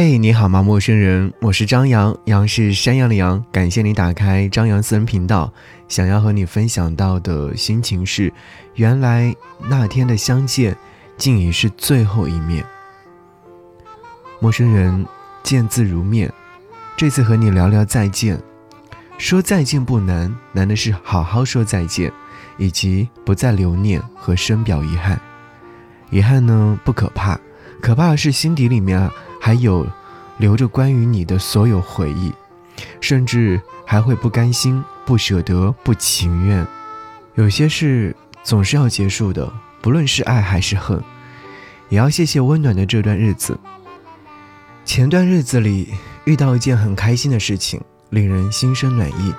嘿，你好吗，陌生人？我是张扬，杨是山羊的羊。感谢你打开张扬私人频道。想要和你分享到的心情是：原来那天的相见，竟已是最后一面。陌生人，见字如面。这次和你聊聊再见。说再见不难，难的是好好说再见，以及不再留念和深表遗憾。遗憾呢，不可怕，可怕的是心底里面啊。还有留着关于你的所有回忆，甚至还会不甘心、不舍得、不情愿。有些事总是要结束的，不论是爱还是恨。也要谢谢温暖的这段日子。前段日子里遇到一件很开心的事情，令人心生暖意。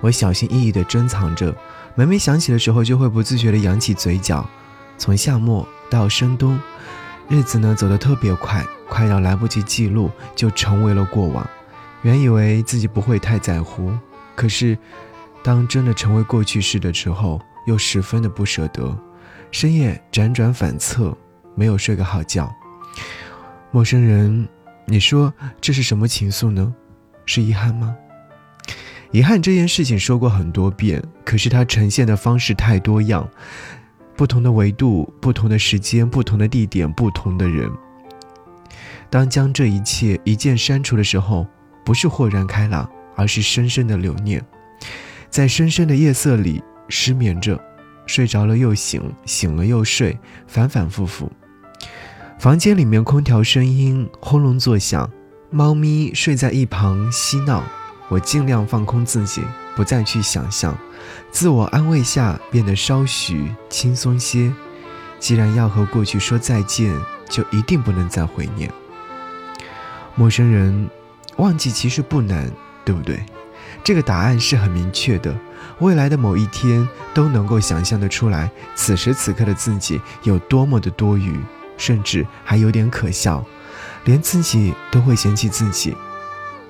我小心翼翼地珍藏着，每每想起的时候，就会不自觉地扬起嘴角。从夏末到深冬。日子呢走得特别快，快到来不及记录就成为了过往。原以为自己不会太在乎，可是当真的成为过去式的时候，又十分的不舍得。深夜辗转反侧，没有睡个好觉。陌生人，你说这是什么情愫呢？是遗憾吗？遗憾这件事情说过很多遍，可是它呈现的方式太多样。不同的维度，不同的时间，不同的地点，不同的人。当将这一切一键删除的时候，不是豁然开朗，而是深深的留念。在深深的夜色里失眠着，睡着了又醒，醒了又睡，反反复复。房间里面空调声音轰隆作响，猫咪睡在一旁嬉闹。我尽量放空自己，不再去想象。自我安慰下，变得稍许轻松些。既然要和过去说再见，就一定不能再怀念。陌生人，忘记其实不难，对不对？这个答案是很明确的。未来的某一天，都能够想象得出来，此时此刻的自己有多么的多余，甚至还有点可笑，连自己都会嫌弃自己。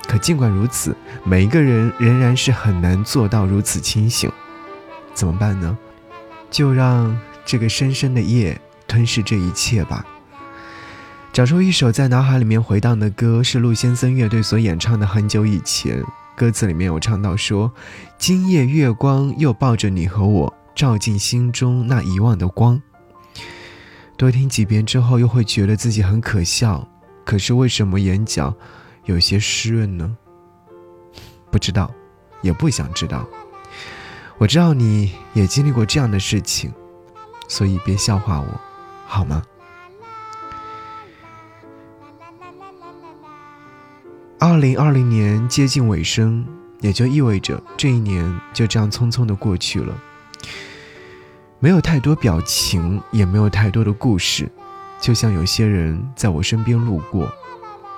可尽管如此，每一个人仍然是很难做到如此清醒，怎么办呢？就让这个深深的夜吞噬这一切吧。找出一首在脑海里面回荡的歌，是陆先生乐队所演唱的。很久以前，歌词里面有唱到说：“今夜月光又抱着你和我，照进心中那遗忘的光。”多听几遍之后，又会觉得自己很可笑。可是为什么眼角？有些湿润呢，不知道，也不想知道。我知道你也经历过这样的事情，所以别笑话我，好吗？二零二零年接近尾声，也就意味着这一年就这样匆匆的过去了。没有太多表情，也没有太多的故事，就像有些人在我身边路过。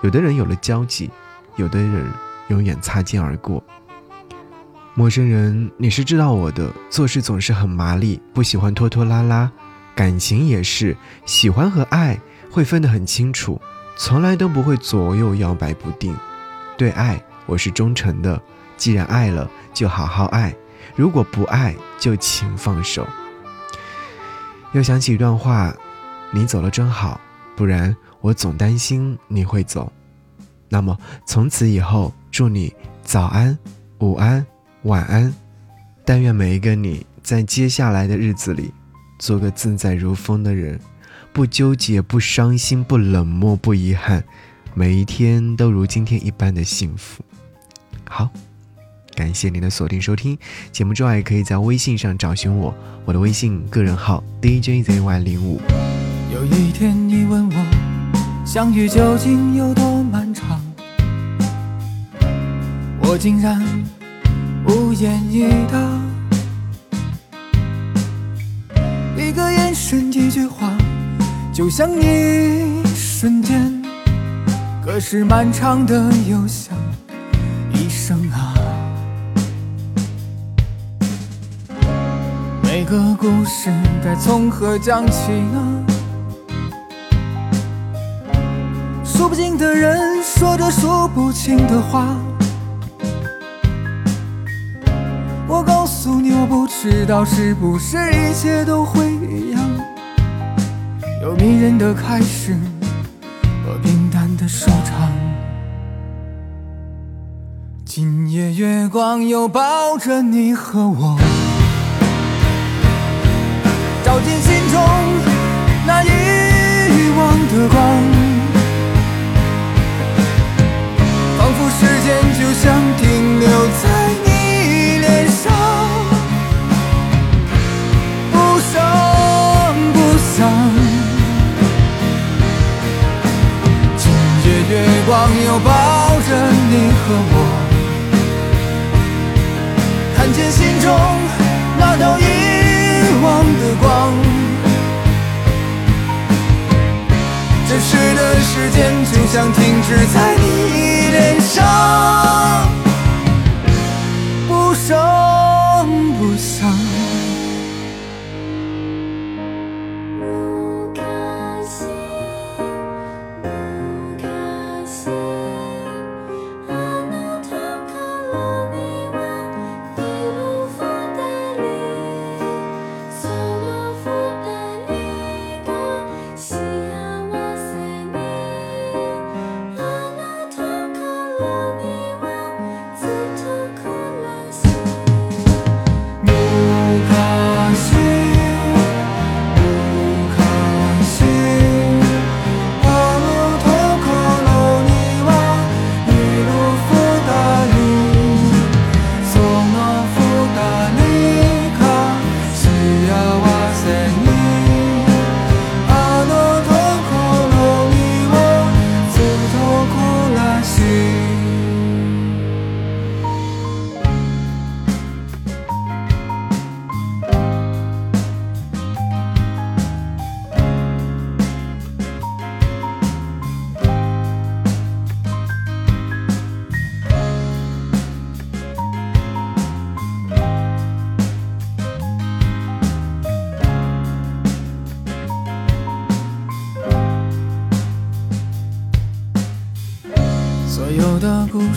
有的人有了交集，有的人永远擦肩而过。陌生人，你是知道我的，做事总是很麻利，不喜欢拖拖拉拉，感情也是喜欢和爱会分得很清楚，从来都不会左右摇摆不定。对爱我是忠诚的，既然爱了就好好爱，如果不爱就请放手。又想起一段话：你走了真好，不然。我总担心你会走，那么从此以后，祝你早安、午安、晚安。但愿每一个你在接下来的日子里，做个自在如风的人，不纠结、不伤心、不冷漠、不遗憾，每一天都如今天一般的幸福。好，感谢您的锁定收听节目之外，也可以在微信上找寻我，我的微信个人号 DJZY 零五。有一天你问我。相遇究竟有多漫长？我竟然无言以答。一个眼神，一句话，就像一瞬间，可是漫长的又像一生啊。每个故事该从何讲起呢？数不尽的人说着数不清的话。我告诉你我不知道是不是一切都会一样。有迷人的开始和平淡的收场。今夜月光又抱着你和我。照进心中那遗忘的光。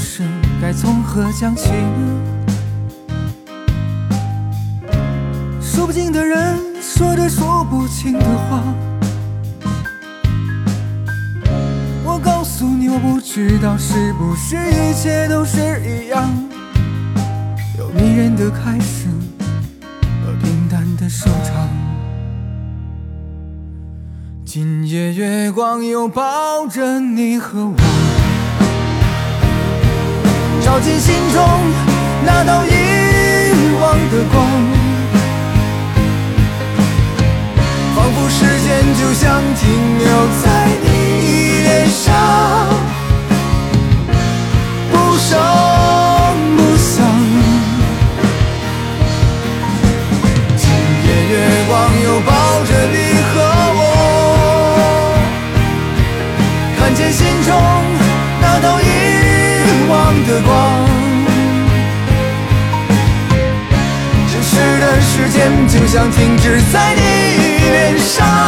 是该从何讲起说不尽的人说着说不清的话。我告诉你我不知道是不是一切都是一样。有迷人的开始和平淡的收场。今夜月光又抱着你和我。照进心中那道遗忘的光仿佛时间就像停留在你就像停止在你脸上。